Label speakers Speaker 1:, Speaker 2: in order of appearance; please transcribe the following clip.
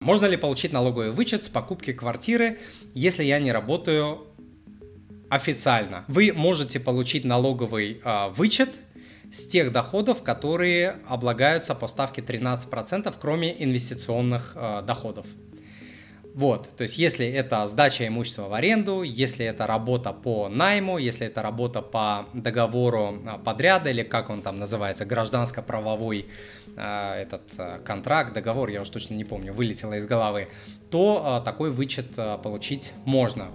Speaker 1: Можно ли получить налоговый вычет с покупки квартиры, если я не работаю официально? Вы можете получить налоговый э, вычет с тех доходов, которые облагаются по ставке 13%, кроме инвестиционных э, доходов. Вот, то есть если это сдача имущества в аренду, если это работа по найму, если это работа по договору а, подряда или как он там называется, гражданско-правовой э, этот э, контракт, договор, я уж точно не помню, вылетело из головы, то э, такой вычет э, получить можно.